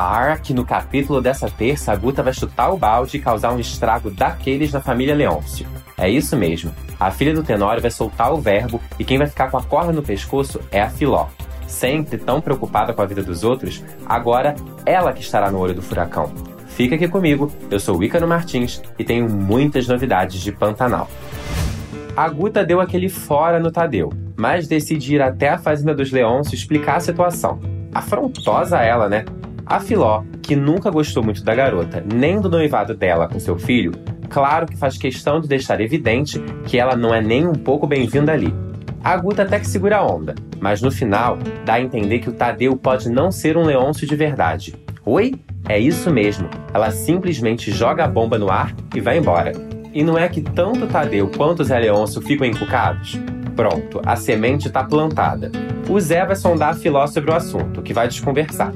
Ah, que no capítulo dessa terça a Guta vai chutar o balde e causar um estrago daqueles na família Leôncio. É isso mesmo. A filha do Tenório vai soltar o verbo e quem vai ficar com a corda no pescoço é a Filó. Sempre tão preocupada com a vida dos outros, agora ela que estará no olho do furacão. Fica aqui comigo, eu sou Ícaro Martins e tenho muitas novidades de Pantanal. A Guta deu aquele fora no Tadeu, mas decide ir até a fazenda dos Leôncio explicar a situação. Afrontosa ela, né? A Filó, que nunca gostou muito da garota, nem do noivado dela com seu filho, claro que faz questão de deixar evidente que ela não é nem um pouco bem-vinda ali. A Guta até que segura a onda, mas no final dá a entender que o Tadeu pode não ser um Leôncio de verdade. Oi? É isso mesmo. Ela simplesmente joga a bomba no ar e vai embora. E não é que tanto Tadeu quanto Zé Leôncio ficam encucados? Pronto, a semente está plantada. O Zé vai sondar a Filó sobre o assunto, que vai desconversar.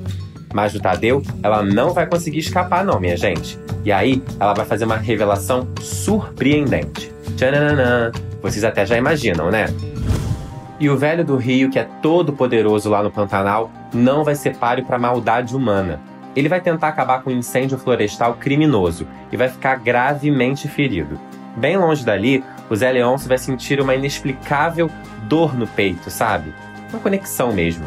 Mas do Tadeu, ela não vai conseguir escapar, não, minha gente. E aí, ela vai fazer uma revelação surpreendente. Tchananã! Vocês até já imaginam, né? E o velho do Rio, que é todo poderoso lá no Pantanal, não vai ser páreo para maldade humana. Ele vai tentar acabar com um incêndio florestal criminoso e vai ficar gravemente ferido. Bem longe dali, o Zé Leôncio vai sentir uma inexplicável dor no peito, sabe? Uma conexão mesmo.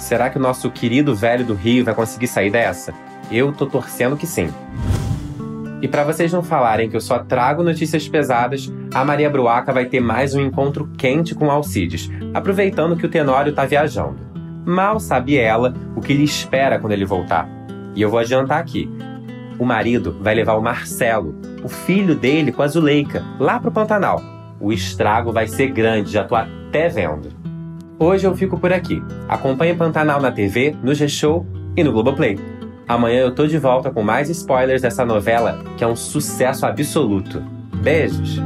Será que o nosso querido velho do Rio vai conseguir sair dessa? Eu tô torcendo que sim. E para vocês não falarem que eu só trago notícias pesadas, a Maria Bruaca vai ter mais um encontro quente com Alcides, aproveitando que o Tenório tá viajando. Mal sabe ela o que lhe espera quando ele voltar. E eu vou adiantar aqui. O marido vai levar o Marcelo, o filho dele, com a Zuleika, lá pro Pantanal. O estrago vai ser grande, já tô até vendo. Hoje eu fico por aqui. Acompanhe Pantanal na TV, no G-Show e no Globoplay. Amanhã eu tô de volta com mais spoilers dessa novela que é um sucesso absoluto. Beijos!